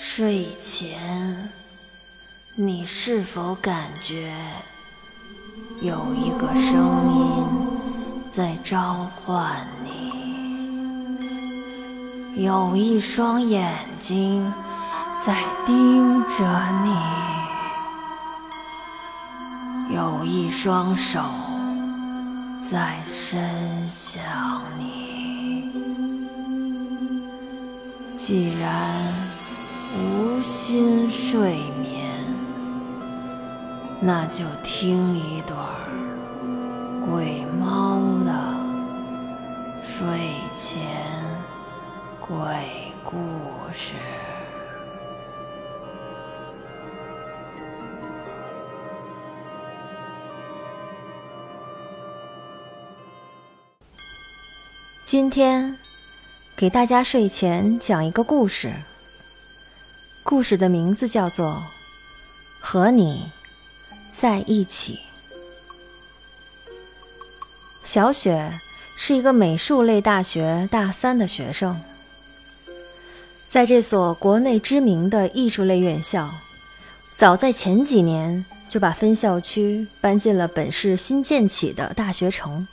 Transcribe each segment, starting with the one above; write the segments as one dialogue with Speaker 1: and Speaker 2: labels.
Speaker 1: 睡前，你是否感觉有一个声音在召唤你？有一双眼睛在盯着你，有一双手在伸向你。既然无心睡眠，那就听一段鬼猫的睡前鬼故事。
Speaker 2: 今天给大家睡前讲一个故事。故事的名字叫做《和你在一起》。小雪是一个美术类大学大三的学生，在这所国内知名的艺术类院校，早在前几年就把分校区搬进了本市新建起的大学城。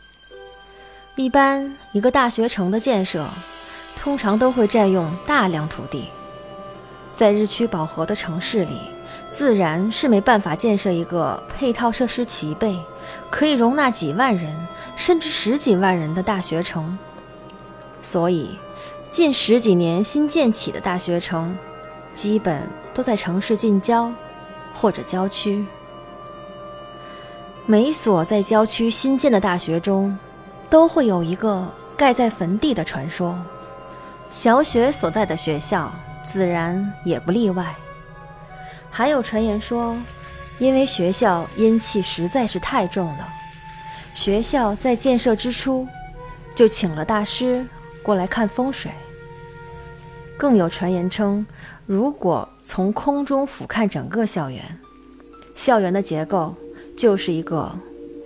Speaker 2: 一般一个大学城的建设，通常都会占用大量土地。在日趋饱和的城市里，自然是没办法建设一个配套设施齐备、可以容纳几万人甚至十几万人的大学城。所以，近十几年新建起的大学城，基本都在城市近郊或者郊区。每所在郊区新建的大学中，都会有一个盖在坟地的传说。小雪所在的学校。自然也不例外。还有传言说，因为学校阴气实在是太重了，学校在建设之初就请了大师过来看风水。更有传言称，如果从空中俯瞰整个校园，校园的结构就是一个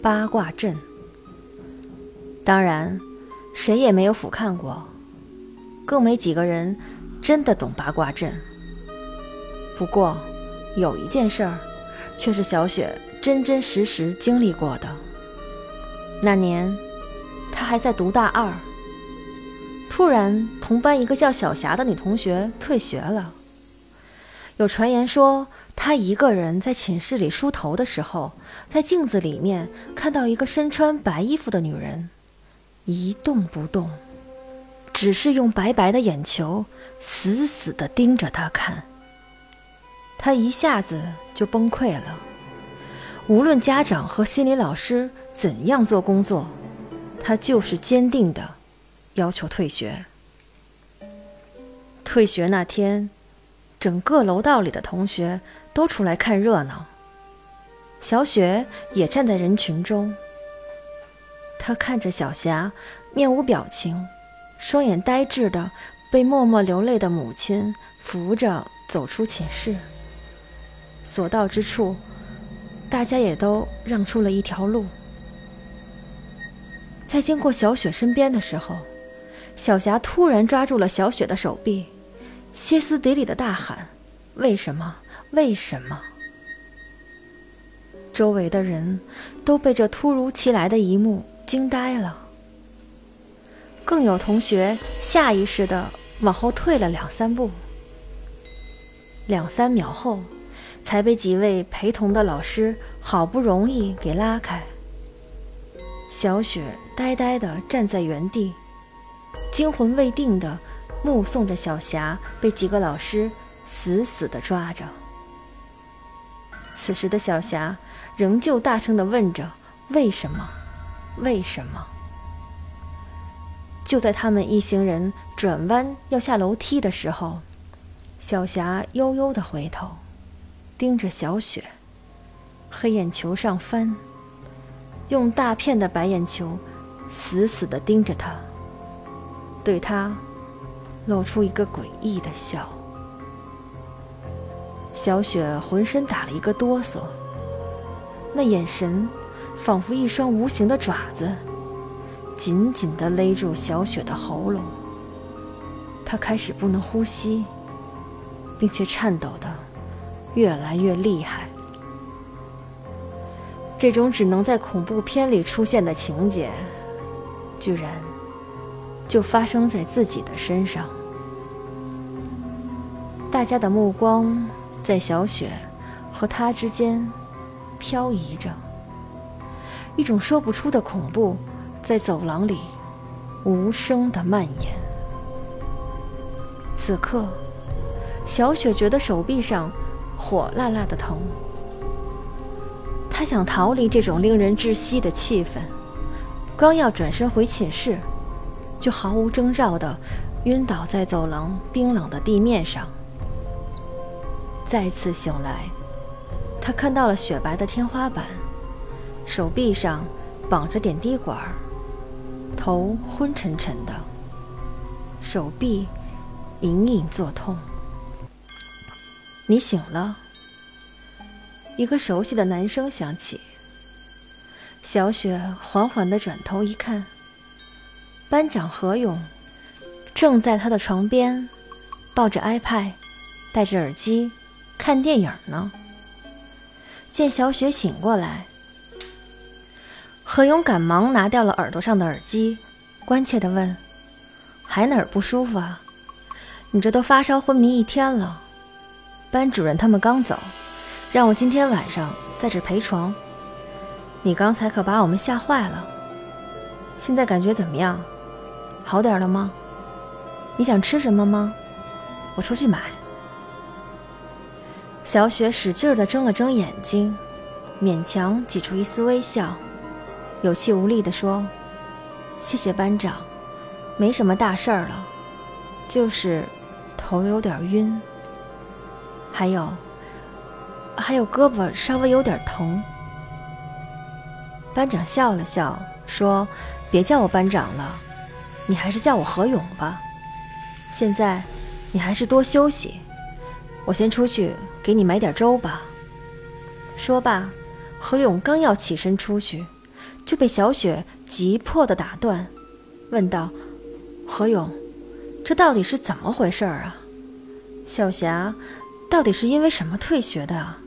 Speaker 2: 八卦阵。当然，谁也没有俯瞰过，更没几个人。真的懂八卦阵。不过，有一件事儿，却是小雪真真实实经历过的。那年，她还在读大二，突然同班一个叫小霞的女同学退学了。有传言说，她一个人在寝室里梳头的时候，在镜子里面看到一个身穿白衣服的女人，一动不动。只是用白白的眼球死死地盯着他看，他一下子就崩溃了。无论家长和心理老师怎样做工作，他就是坚定地要求退学。退学那天，整个楼道里的同学都出来看热闹，小雪也站在人群中。他看着小霞，面无表情。双眼呆滞的，被默默流泪的母亲扶着走出寝室。所到之处，大家也都让出了一条路。在经过小雪身边的时候，小霞突然抓住了小雪的手臂，歇斯底里的大喊：“为什么？为什么？”周围的人都被这突如其来的一幕惊呆了。更有同学下意识地往后退了两三步，两三秒后，才被几位陪同的老师好不容易给拉开。小雪呆呆地站在原地，惊魂未定地目送着小霞被几个老师死死地抓着。此时的小霞仍旧大声地问着：“为什么？为什么？”就在他们一行人转弯要下楼梯的时候，小霞悠悠地回头，盯着小雪，黑眼球上翻，用大片的白眼球死死地盯着他，对他露出一个诡异的笑。小雪浑身打了一个哆嗦，那眼神仿佛一双无形的爪子。紧紧地勒住小雪的喉咙，她开始不能呼吸，并且颤抖的越来越厉害。这种只能在恐怖片里出现的情节，居然就发生在自己的身上。大家的目光在小雪和他之间漂移着，一种说不出的恐怖在走廊里无声的蔓延。此刻，小雪觉得手臂上火辣辣的疼。她想逃离这种令人窒息的气氛，刚要转身回寝室，就毫无征兆地晕倒在走廊冰冷的地面上。再次醒来，她看到了雪白的天花板，手臂上绑着点滴管，头昏沉沉的，手臂隐隐作痛。你醒了。一个熟悉的男声响起。小雪缓缓地转头一看，班长何勇正在他的床边，抱着 iPad，戴着耳机看电影呢。见小雪醒过来，何勇赶忙拿掉了耳朵上的耳机，关切地问：“还哪儿不舒服啊？你这都发烧昏迷一天了。班主任他们刚走。”让我今天晚上在这陪床。你刚才可把我们吓坏了。现在感觉怎么样？好点了吗？你想吃什么吗？我出去买。小雪使劲地睁了睁眼睛，勉强挤出一丝微笑，有气无力地说：“谢谢班长，没什么大事儿了，就是头有点晕，还有。”还有胳膊稍微有点疼。班长笑了笑，说：“别叫我班长了，你还是叫我何勇吧。现在，你还是多休息。我先出去给你买点粥吧。”说罢，何勇刚要起身出去，就被小雪急迫地打断，问道：“何勇，这到底是怎么回事啊？小霞到底是因为什么退学的啊？”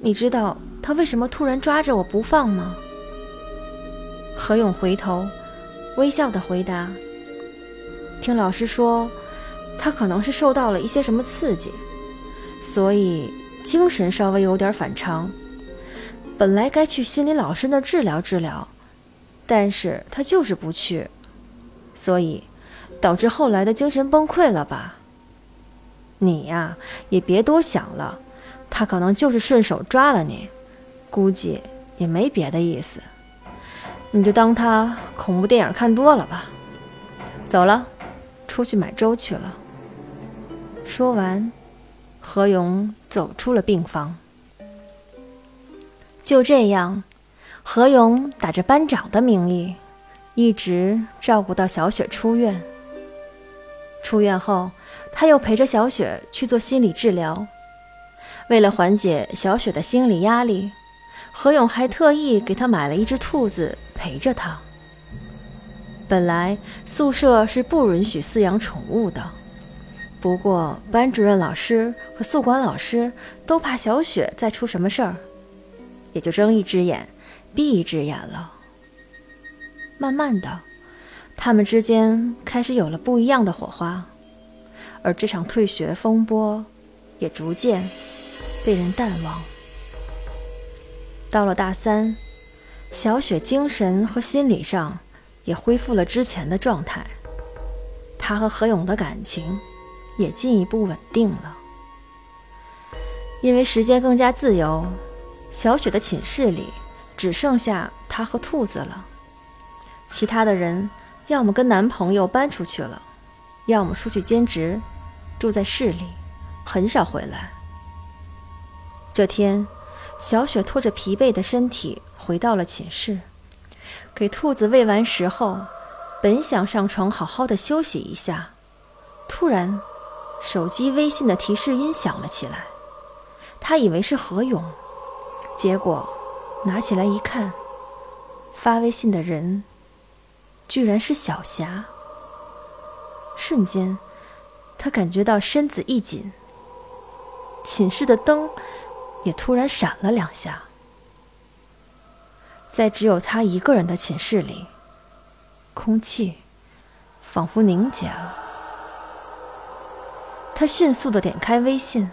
Speaker 2: 你知道他为什么突然抓着我不放吗？何勇回头，微笑的回答：“听老师说，他可能是受到了一些什么刺激，所以精神稍微有点反常。本来该去心理老师那治疗治疗，但是他就是不去，所以导致后来的精神崩溃了吧？你呀，也别多想了。”他可能就是顺手抓了你，估计也没别的意思，你就当他恐怖电影看多了吧。走了，出去买粥去了。说完，何勇走出了病房。就这样，何勇打着班长的名义，一直照顾到小雪出院。出院后，他又陪着小雪去做心理治疗。为了缓解小雪的心理压力，何勇还特意给她买了一只兔子陪着她。本来宿舍是不允许饲养宠物的，不过班主任老师和宿管老师都怕小雪再出什么事儿，也就睁一只眼闭一只眼了。慢慢的，他们之间开始有了不一样的火花，而这场退学风波也逐渐。被人淡忘。到了大三，小雪精神和心理上也恢复了之前的状态，她和何勇的感情也进一步稳定了。因为时间更加自由，小雪的寝室里只剩下她和兔子了，其他的人要么跟男朋友搬出去了，要么出去兼职，住在市里，很少回来。这天，小雪拖着疲惫的身体回到了寝室，给兔子喂完食后，本想上床好好的休息一下，突然，手机微信的提示音响了起来。她以为是何勇，结果拿起来一看，发微信的人居然是小霞。瞬间，他感觉到身子一紧，寝室的灯也突然闪了两下。在只有他一个人的寝室里，空气仿佛凝结了。他迅速的点开微信，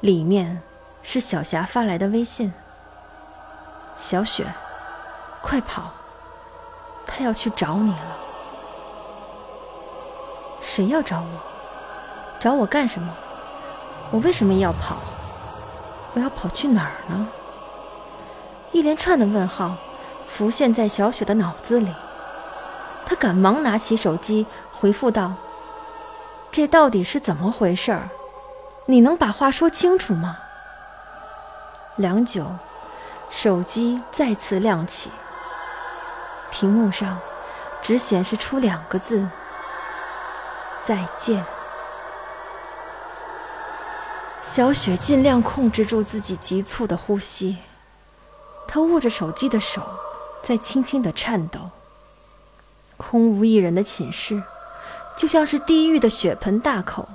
Speaker 2: 里面是小霞发来的微信：“小雪，快跑，他要去找你了。”谁要找我？找我干什么？我为什么要跑？我要跑去哪儿呢？一连串的问号浮现在小雪的脑子里。她赶忙拿起手机回复道：“这到底是怎么回事儿？你能把话说清楚吗？”良久，手机再次亮起，屏幕上只显示出两个字。再见。小雪尽量控制住自己急促的呼吸，她握着手机的手在轻轻的颤抖。空无一人的寝室，就像是地狱的血盆大口，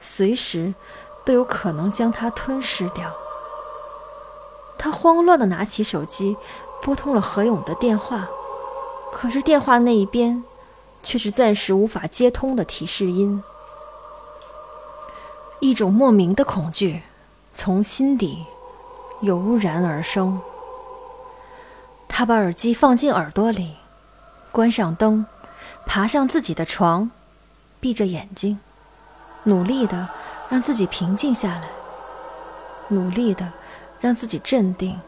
Speaker 2: 随时都有可能将她吞噬掉。他慌乱的拿起手机，拨通了何勇的电话，可是电话那一边。却是暂时无法接通的提示音。一种莫名的恐惧从心底油然而生。他把耳机放进耳朵里，关上灯，爬上自己的床，闭着眼睛，努力的让自己平静下来，努力的让自己镇定，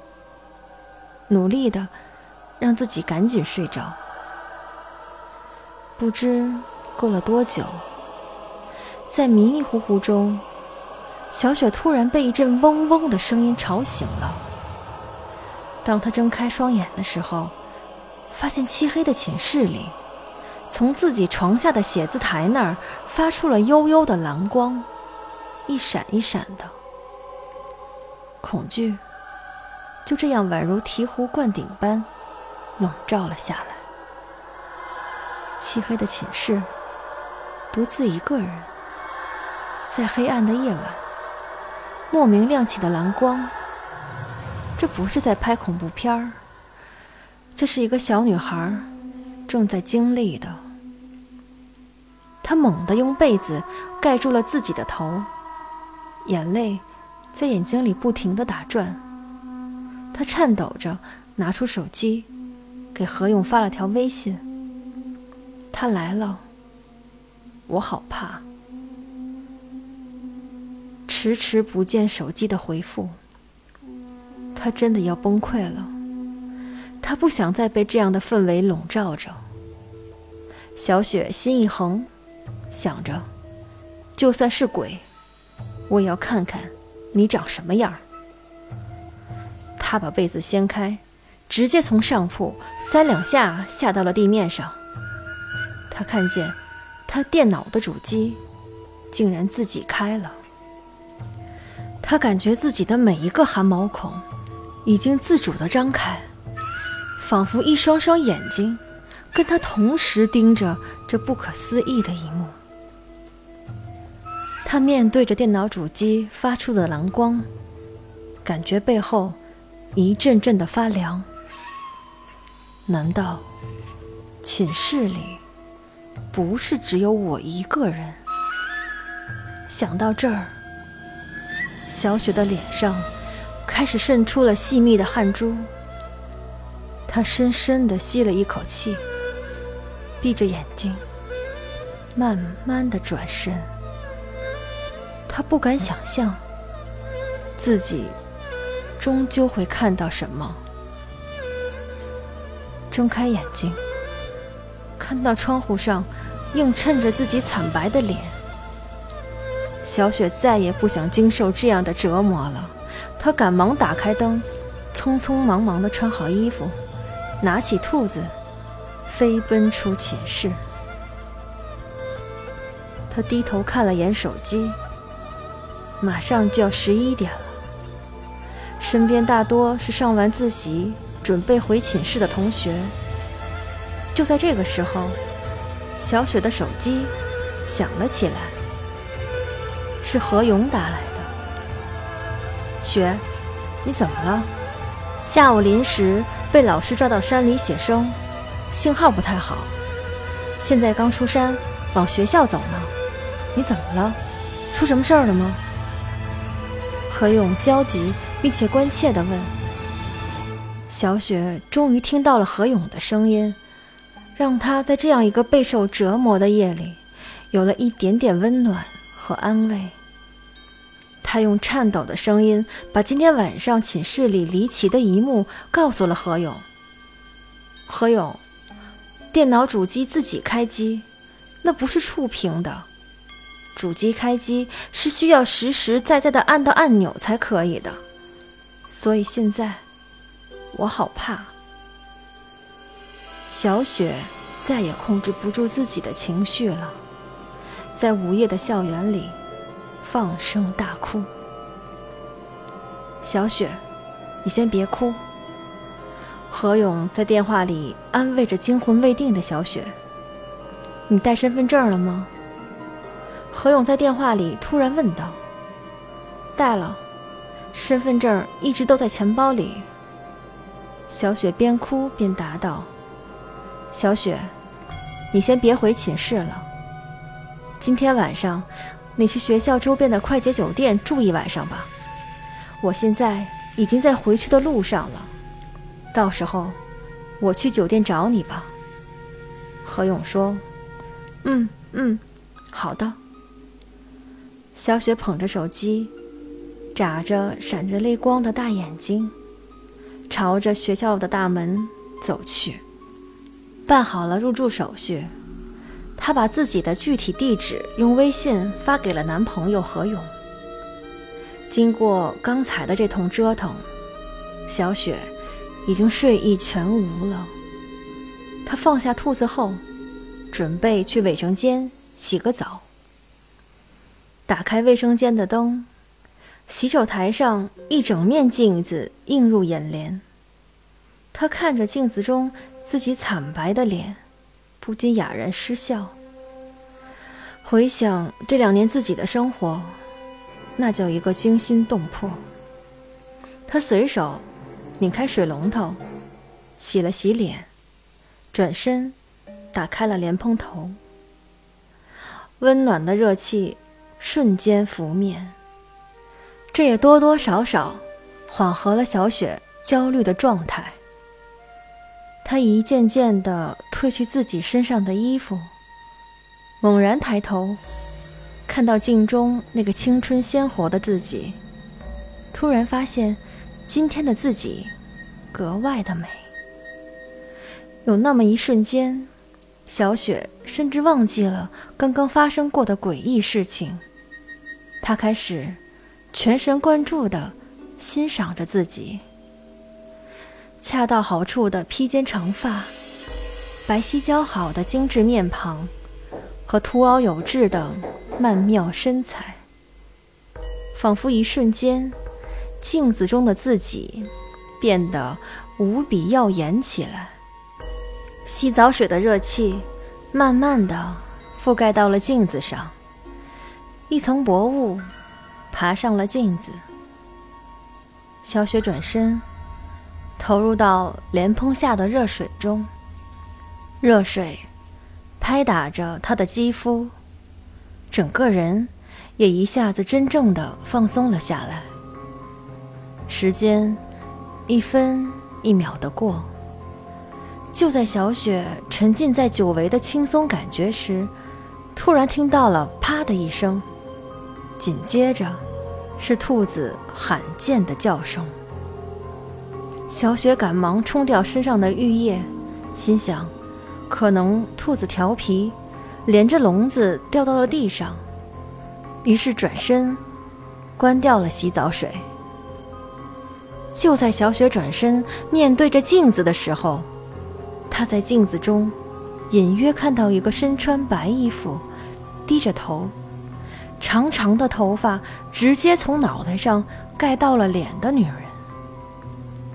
Speaker 2: 努力的让自己赶紧睡着。不知过了多久，在迷迷糊糊中，小雪突然被一阵嗡嗡的声音吵醒了。当她睁开双眼的时候，发现漆黑的寝室里，从自己床下的写字台那儿发出了幽幽的蓝光，一闪一闪的。恐惧就这样宛如醍醐灌顶般笼罩了下来。漆黑的寝室，独自一个人，在黑暗的夜晚，莫名亮起的蓝光。这不是在拍恐怖片儿，这是一个小女孩正在经历的。她猛地用被子盖住了自己的头，眼泪在眼睛里不停地打转。他颤抖着拿出手机，给何勇发了条微信。他来了，我好怕。迟迟不见手机的回复，他真的要崩溃了。他不想再被这样的氛围笼罩着。小雪心一横，想着，就算是鬼，我也要看看你长什么样。他把被子掀开，直接从上铺三两下下到了地面上。他看见，他电脑的主机竟然自己开了。他感觉自己的每一个汗毛孔已经自主的张开，仿佛一双双眼睛跟他同时盯着这不可思议的一幕。他面对着电脑主机发出的蓝光，感觉背后一阵阵的发凉。难道寝室里？不是只有我一个人。想到这儿，小雪的脸上开始渗出了细密的汗珠。她深深地吸了一口气，闭着眼睛，慢慢地转身。他不敢想象，自己终究会看到什么。睁开眼睛。看到窗户上映衬着自己惨白的脸，小雪再也不想经受这样的折磨了。她赶忙打开灯，匆匆忙忙地穿好衣服，拿起兔子，飞奔出寝室。她低头看了眼手机，马上就要十一点了。身边大多是上完自习准备回寝室的同学。就在这个时候，小雪的手机响了起来，是何勇打来的。雪，你怎么了？下午临时被老师抓到山里写生，信号不太好。现在刚出山，往学校走呢。你怎么了？出什么事儿了吗？何勇焦急并且关切地问。小雪终于听到了何勇的声音，让她在这样一个备受折磨的夜里，有了一点点温暖和安慰。她用颤抖的声音把今天晚上寝室里离奇的一幕告诉了何勇。何勇，电脑主机自己开机，那不是触屏的。主机开机是需要实实在在的按到按钮才可以的，所以现在我好怕。小雪再也控制不住自己的情绪了，在午夜的校园里放声大哭。小雪，你先别哭。何勇在电话里安慰着惊魂未定的小雪：“你带身份证了吗？”何勇在电话里突然问道：“带了，身份证一直都在钱包里。”小雪边哭边答道：“小雪，你先别回寝室了。今天晚上，你去学校周边的快捷酒店住一晚上吧。我现在已经在回去的路上了，到时候我去酒店找你吧。”何勇说：“嗯嗯，好的。”小雪捧着手机，眨着闪着泪光的大眼睛，朝着学校的大门走去。办好了入住手续，她把自己的具体地址用微信发给了男朋友何勇。经过刚才的这通折腾，小雪已经睡意全无了。她放下兔子后，准备去卫生间洗个澡。打开卫生间的灯，洗手台上一整面镜子映入眼帘。他看着镜子中自己惨白的脸，不禁哑然失笑。回想这两年自己的生活，那叫一个惊心动魄。他随手拧开水龙头，洗了洗脸，转身打开了莲蓬头，温暖的热气。瞬间拂面，这也多多少少缓和了小雪焦虑的状态。她一件件地褪去自己身上的衣服，猛然抬头，看到镜中那个青春鲜活的自己，突然发现今天的自己格外的美。有那么一瞬间，小雪甚至忘记了刚刚发生过的诡异事情。他开始全神贯注地欣赏着自己，恰到好处的披肩长发，白皙姣好的精致面庞，和凸凹有致的曼妙身材，仿佛一瞬间，镜子中的自己变得无比耀眼起来。洗澡水的热气慢慢的覆盖到了镜子上。一层薄雾爬上了镜子，小雪转身，投入到莲蓬下的热水中。热水拍打着她的肌肤，整个人也一下子真正的放松了下来。时间一分一秒的过，就在小雪沉浸在久违的轻松感觉时，突然听到了“啪”的一声。紧接着，是兔子罕见的叫声。小雪赶忙冲掉身上的浴液，心想，可能兔子调皮，连着笼子掉到了地上。于是转身，关掉了洗澡水。就在小雪转身面对着镜子的时候，她在镜子中隐约看到一个身穿白衣服、低着头。长长的头发直接从脑袋上盖到了脸的女人，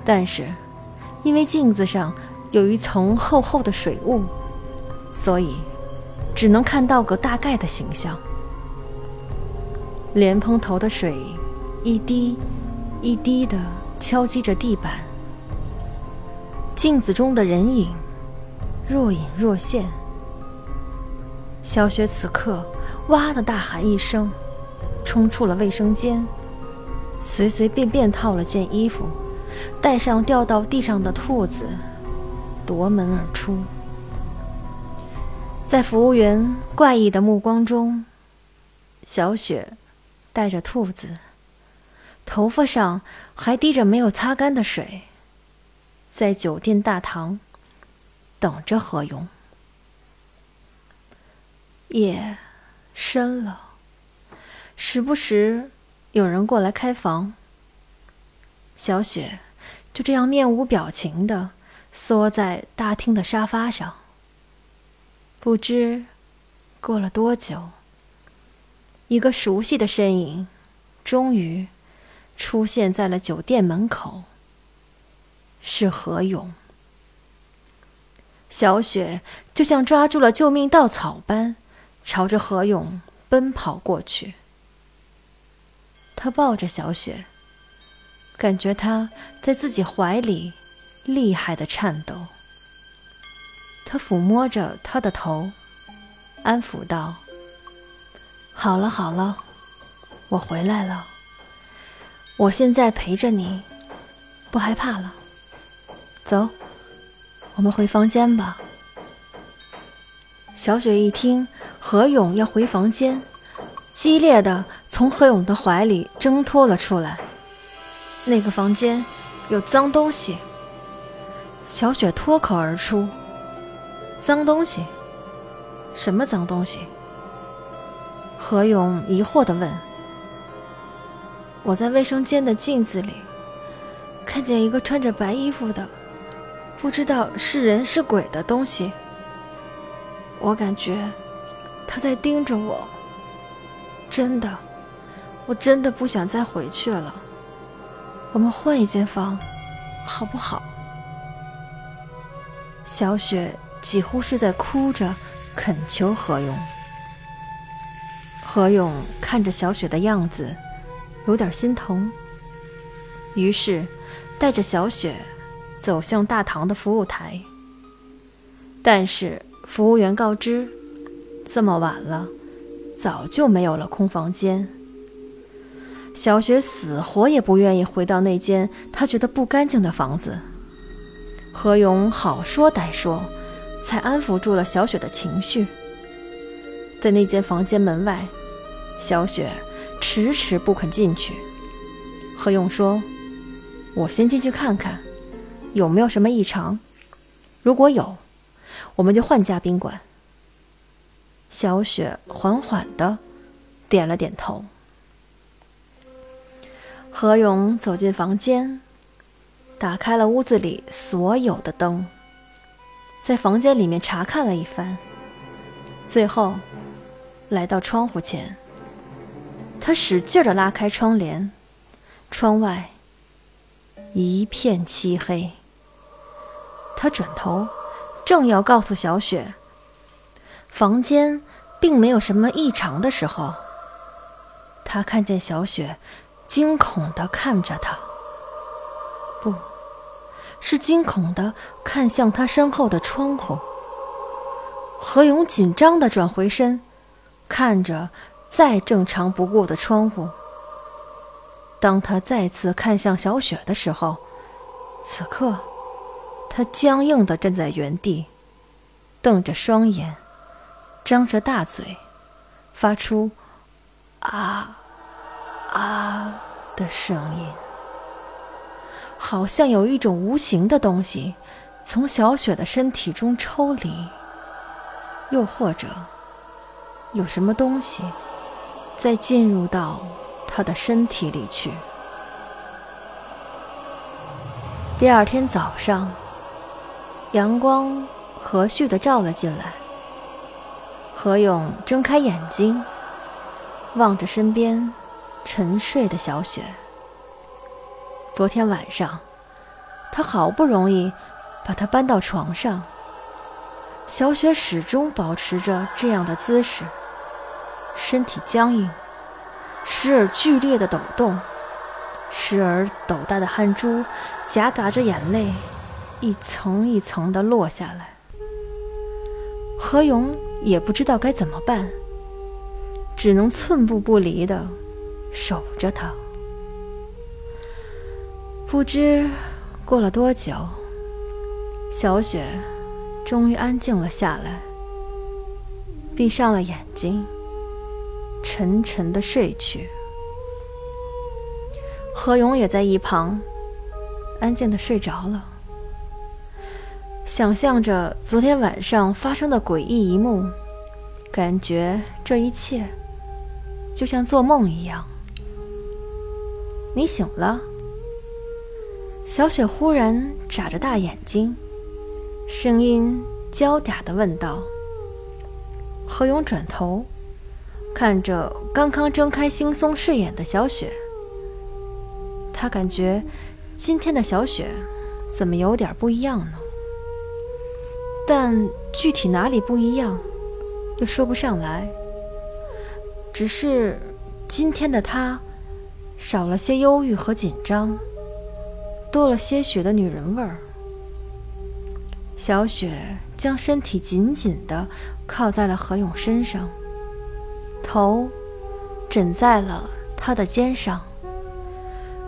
Speaker 2: 但是因为镜子上有一层厚厚的水雾，所以只能看到个大概的形象。莲蓬头的水一滴一滴地敲击着地板。镜子中的人影若隐若现。小雪此刻哇的大喊一声，冲出了卫生间，随随便便套了件衣服，带上掉到地上的兔子，夺门而出。在服务员怪异的目光中，小雪带着兔子，头发上还滴着没有擦干的水，在酒店大堂等着何勇。夜深了，时不时有人过来开房。小雪就这样面无表情的缩在大厅的沙发上。不知过了多久，一个熟悉的身影终于出现在了酒店门口。是何勇。小雪就像抓住了救命稻草般，朝着何勇奔跑过去。他抱着小雪，感觉她在自己怀里厉害的颤抖。他抚摸着她的头，安抚道：“好了好了，我回来了。我现在陪着你，不害怕了。走，我们回房间吧。”小雪一听何勇要回房间，激烈的从何勇的怀里挣脱了出来。那个房间有脏东西。小雪脱口而出。脏东西？什么脏东西？何勇疑惑地问。我在卫生间的镜子里看见一个穿着白衣服的，不知道是人是鬼的东西。我感觉他在盯着我。真的，我真的不想再回去了。我们换一间房，好不好？小雪。几乎是在哭着恳求何勇。何勇看着小雪的样子，有点心疼，于是带着小雪走向大堂的服务台。但是服务员告知，这么晚了，早就没有了空房间。小雪死活也不愿意回到那间她觉得不干净的房子。何勇好说歹说。才安抚住了小雪的情绪。在那间房间门外，小雪迟迟不肯进去。何勇说：“我先进去看看，有没有什么异常。如果有，我们就换家宾馆。”小雪缓缓的点了点头。何勇走进房间，打开了屋子里所有的灯。在房间里面查看了一番，最后来到窗户前，他使劲的拉开窗帘，窗外一片漆黑。他转头，正要告诉小雪，房间并没有什么异常的时候，他看见小雪惊恐的看着他，不。是惊恐的看向他身后的窗户。何勇紧张的转回身，看着再正常不过的窗户。当他再次看向小雪的时候，此刻，他僵硬的站在原地，瞪着双眼，张着大嘴，发出“啊啊”的声音。好像有一种无形的东西从小雪的身体中抽离，又或者有什么东西在进入到她的身体里去。第二天早上，阳光和煦的照了进来。何勇睁开眼睛，望着身边沉睡的小雪。昨天晚上，他好不容易把她搬到床上。小雪始终保持着这样的姿势，身体僵硬，时而剧烈的抖动，时而斗大的汗珠夹杂着眼泪，一层一层的落下来。何勇也不知道该怎么办，只能寸步不离的守着他。不知过了多久，小雪终于安静了下来，闭上了眼睛，沉沉的睡去。何勇也在一旁安静的睡着了，想象着昨天晚上发生的诡异一幕，感觉这一切就像做梦一样。你醒了。小雪忽然眨着大眼睛，声音娇嗲的问道：“何勇，转头看着刚刚睁开惺忪睡眼的小雪，他感觉今天的小雪怎么有点不一样呢？但具体哪里不一样，又说不上来。只是今天的她少了些忧郁和紧张。”多了些许的女人味儿。小雪将身体紧紧地靠在了何勇身上，头枕在了他的肩上，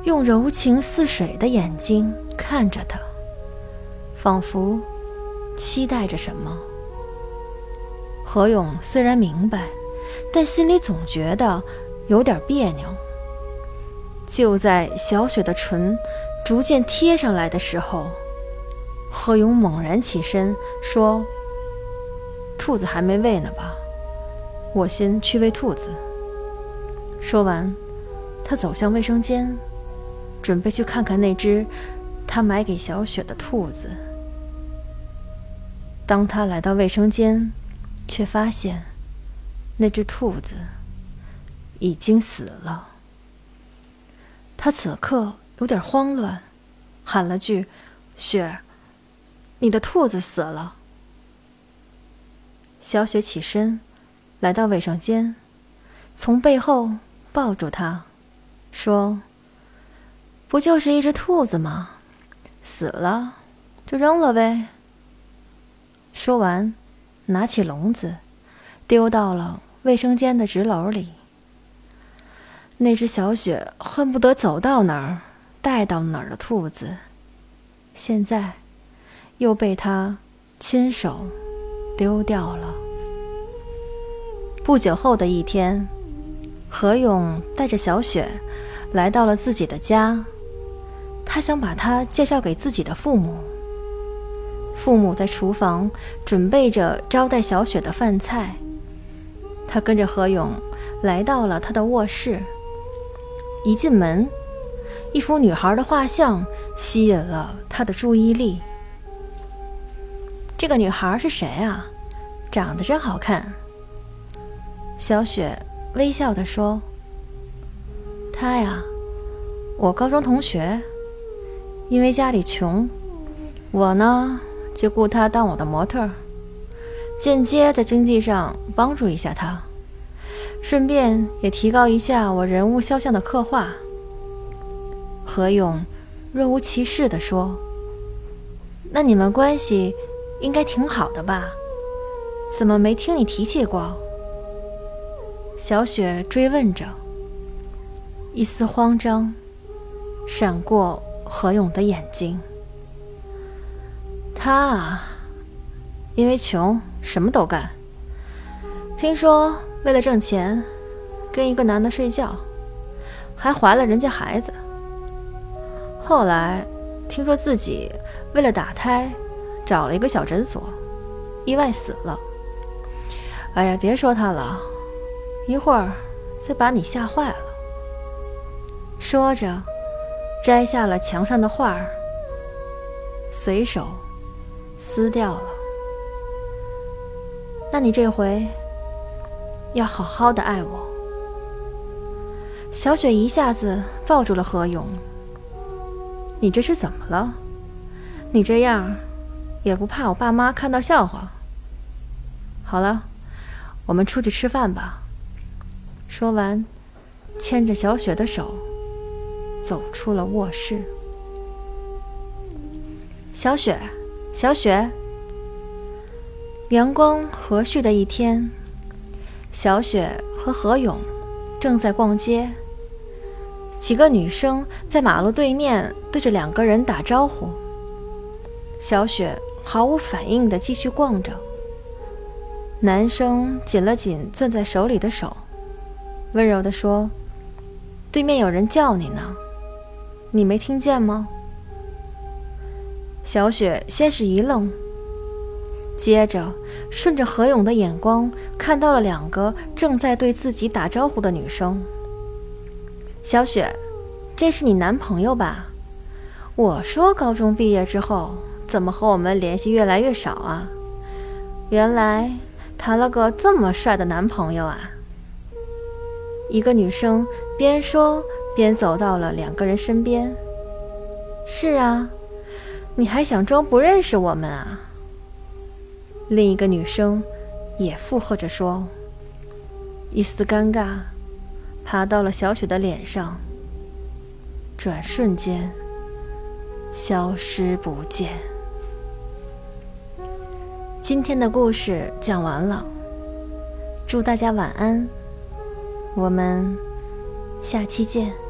Speaker 2: 用柔情似水的眼睛看着他，仿佛期待着什么。何勇虽然明白，但心里总觉得有点别扭。就在小雪的唇。逐渐贴上来的时候，何勇猛然起身说：“兔子还没喂呢吧？我先去喂兔子。”说完，他走向卫生间，准备去看看那只他买给小雪的兔子。当他来到卫生间，却发现那只兔子已经死了。他此刻。有点慌乱，喊了句：“雪，你的兔子死了。”小雪起身，来到卫生间，从背后抱住他，说：“不就是一只兔子吗？死了就扔了呗。”说完，拿起笼子，丢到了卫生间的纸篓里。那只小雪恨不得走到哪儿。带到哪儿的兔子，现在又被他亲手丢掉了。不久后的一天，何勇带着小雪来到了自己的家，他想把她介绍给自己的父母。父母在厨房准备着招待小雪的饭菜，他跟着何勇来到了他的卧室，一进门。一幅女孩的画像吸引了他的注意力。这个女孩是谁啊？长得真好看。小雪微笑地说：“她呀，我高中同学。因为家里穷，我呢就雇他当我的模特，间接在经济上帮助一下他，顺便也提高一下我人物肖像的刻画。”何勇若无其事地说：“那你们关系应该挺好的吧？怎么没听你提起过？”小雪追问着，一丝慌张闪过何勇的眼睛。他啊，因为穷，什么都干。听说为了挣钱，跟一个男的睡觉，还怀了人家孩子。后来，听说自己为了打胎，找了一个小诊所，意外死了。哎呀，别说他了，一会儿再把你吓坏了。说着，摘下了墙上的画儿，随手撕掉了。那你这回要好好的爱我。小雪一下子抱住了何勇。你这是怎么了？你这样也不怕我爸妈看到笑话？好了，我们出去吃饭吧。说完，牵着小雪的手走出了卧室。小雪，小雪。阳光和煦的一天，小雪和何勇正在逛街。几个女生在马路对面对着两个人打招呼。小雪毫无反应地继续逛着。男生紧了紧攥在手里的手，温柔地说：“对面有人叫你呢，你没听见吗？”小雪先是一愣，接着顺着何勇的眼光看到了两个正在对自己打招呼的女生。小雪，这是你男朋友吧？我说高中毕业之后怎么和我们联系越来越少啊？原来谈了个这么帅的男朋友啊！一个女生边说边走到了两个人身边。是啊，你还想装不认识我们啊？另一个女生也附和着说。一丝尴尬。爬到了小雪的脸上，转瞬间消失不见。今天的故事讲完了，祝大家晚安，我们下期见。